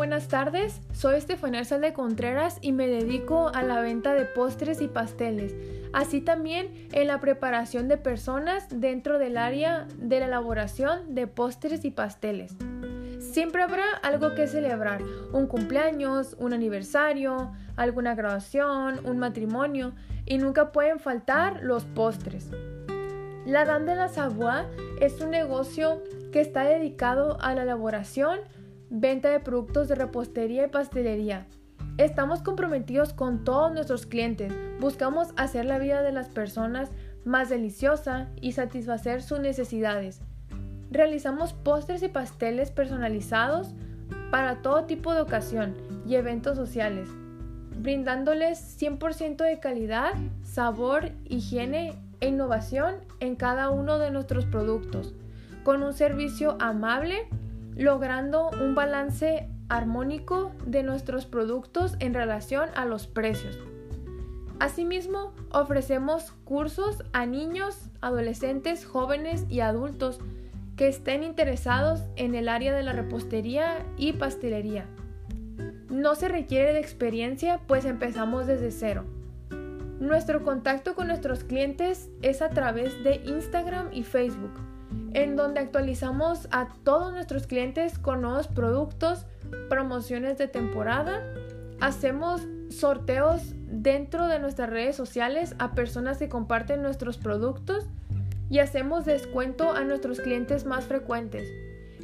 buenas tardes. Soy Estefanía de Contreras y me dedico a la venta de postres y pasteles, así también en la preparación de personas dentro del área de la elaboración de postres y pasteles. Siempre habrá algo que celebrar, un cumpleaños, un aniversario, alguna graduación, un matrimonio y nunca pueden faltar los postres. La Dame de la Savoie es un negocio que está dedicado a la elaboración, venta de productos de repostería y pastelería. Estamos comprometidos con todos nuestros clientes, buscamos hacer la vida de las personas más deliciosa y satisfacer sus necesidades. Realizamos postres y pasteles personalizados para todo tipo de ocasión y eventos sociales, brindándoles 100% de calidad, sabor, higiene e innovación en cada uno de nuestros productos, con un servicio amable, logrando un balance armónico de nuestros productos en relación a los precios. Asimismo, ofrecemos cursos a niños, adolescentes, jóvenes y adultos que estén interesados en el área de la repostería y pastelería. No se requiere de experiencia, pues empezamos desde cero. Nuestro contacto con nuestros clientes es a través de Instagram y Facebook, en donde actualizamos a todos nuestros clientes con nuevos productos, promociones de temporada, hacemos sorteos dentro de nuestras redes sociales a personas que comparten nuestros productos y hacemos descuento a nuestros clientes más frecuentes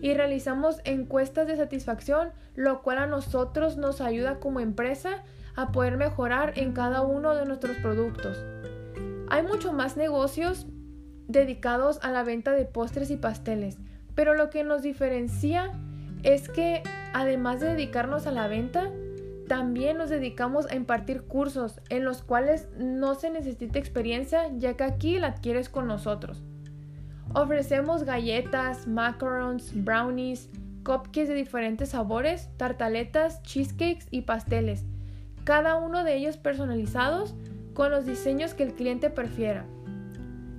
y realizamos encuestas de satisfacción, lo cual a nosotros nos ayuda como empresa a poder mejorar en cada uno de nuestros productos. Hay mucho más negocios dedicados a la venta de postres y pasteles, pero lo que nos diferencia es que además de dedicarnos a la venta, también nos dedicamos a impartir cursos en los cuales no se necesita experiencia ya que aquí la adquieres con nosotros. Ofrecemos galletas, macarons, brownies, cupcakes de diferentes sabores, tartaletas, cheesecakes y pasteles cada uno de ellos personalizados con los diseños que el cliente prefiera.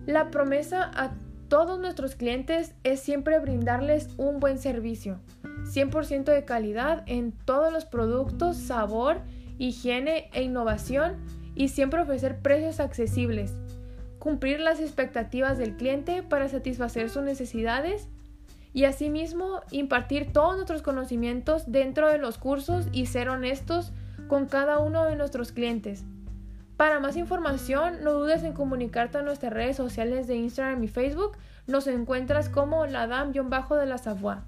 La promesa a todos nuestros clientes es siempre brindarles un buen servicio, 100% de calidad en todos los productos, sabor, higiene e innovación y siempre ofrecer precios accesibles, cumplir las expectativas del cliente para satisfacer sus necesidades y asimismo impartir todos nuestros conocimientos dentro de los cursos y ser honestos con cada uno de nuestros clientes. Para más información, no dudes en comunicarte a nuestras redes sociales de Instagram y Facebook. Nos encuentras como la dam-de la Savoie.